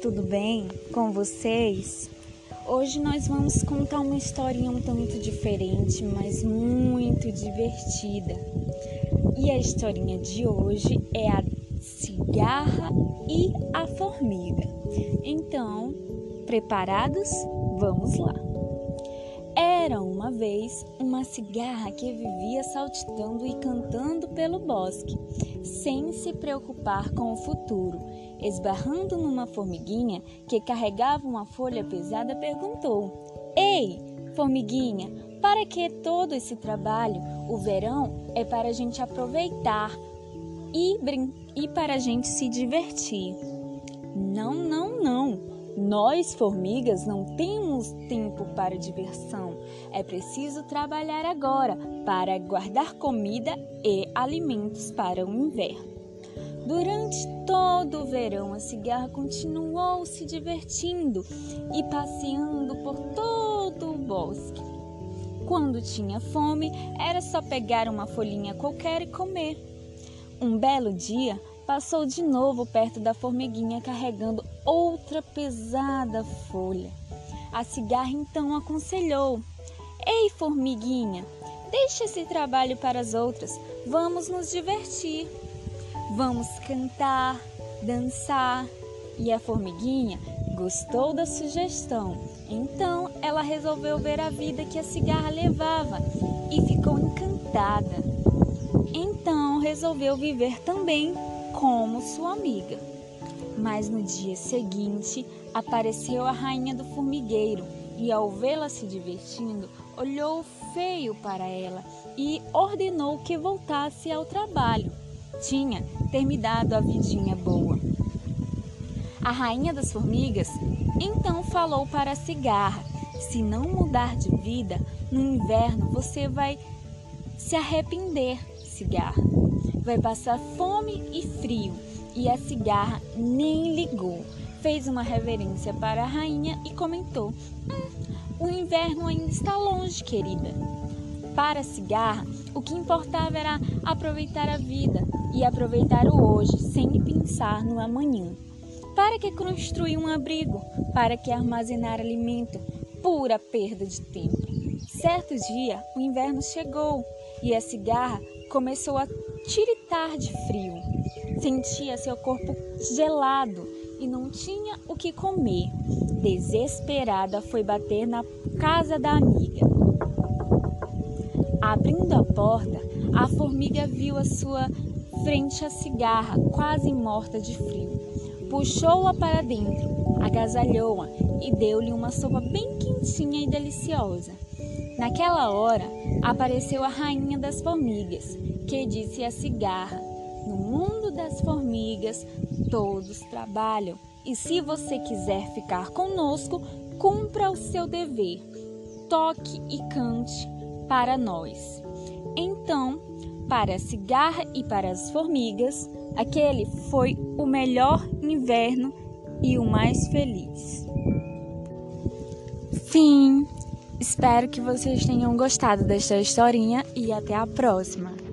tudo bem com vocês? Hoje nós vamos contar uma historinha um tanto diferente, mas muito divertida. E a historinha de hoje é a cigarra e a formiga. Então, preparados? Vamos lá! Era uma vez uma cigarra que vivia saltitando e cantando pelo bosque, sem se preocupar com o futuro. Esbarrando numa formiguinha que carregava uma folha pesada, perguntou: Ei, formiguinha, para que todo esse trabalho? O verão é para a gente aproveitar e, e para a gente se divertir. Não, não, não. Nós, formigas, não temos tempo para diversão. É preciso trabalhar agora para guardar comida e alimentos para o inverno. Durante todo o verão, a cigarra continuou se divertindo e passeando por todo o bosque. Quando tinha fome, era só pegar uma folhinha qualquer e comer. Um belo dia, passou de novo perto da formiguinha carregando outra pesada folha. A cigarra então aconselhou: Ei, formiguinha, deixa esse trabalho para as outras, vamos nos divertir. Vamos cantar, dançar. E a formiguinha gostou da sugestão. Então ela resolveu ver a vida que a cigarra levava e ficou encantada. Então resolveu viver também como sua amiga. Mas no dia seguinte apareceu a rainha do formigueiro e, ao vê-la se divertindo, olhou feio para ela e ordenou que voltasse ao trabalho. Tinha terminado a vidinha boa. A rainha das formigas então falou para a cigarra: se não mudar de vida, no inverno você vai se arrepender, cigarra vai passar fome e frio. E a cigarra nem ligou. Fez uma reverência para a rainha e comentou: hum, O inverno ainda está longe, querida. Para a cigarra, o que importava era aproveitar a vida e aproveitar o hoje sem pensar no amanhã. Para que construir um abrigo? Para que armazenar alimento? Pura perda de tempo. Certo dia, o inverno chegou e a cigarra começou a tiritar de frio. Sentia seu corpo gelado e não tinha o que comer. Desesperada, foi bater na casa da amiga. Abrindo a porta, a formiga viu a sua frente a cigarra, quase morta de frio. Puxou-a para dentro, agasalhou-a e deu-lhe uma sopa bem quentinha e deliciosa. Naquela hora, apareceu a rainha das formigas, que disse a cigarra: No mundo das formigas, todos trabalham, e se você quiser ficar conosco, cumpra o seu dever. Toque e cante para nós. Então, para a cigarra e para as formigas, aquele foi o melhor inverno e o mais feliz. Fim. Espero que vocês tenham gostado desta historinha e até a próxima.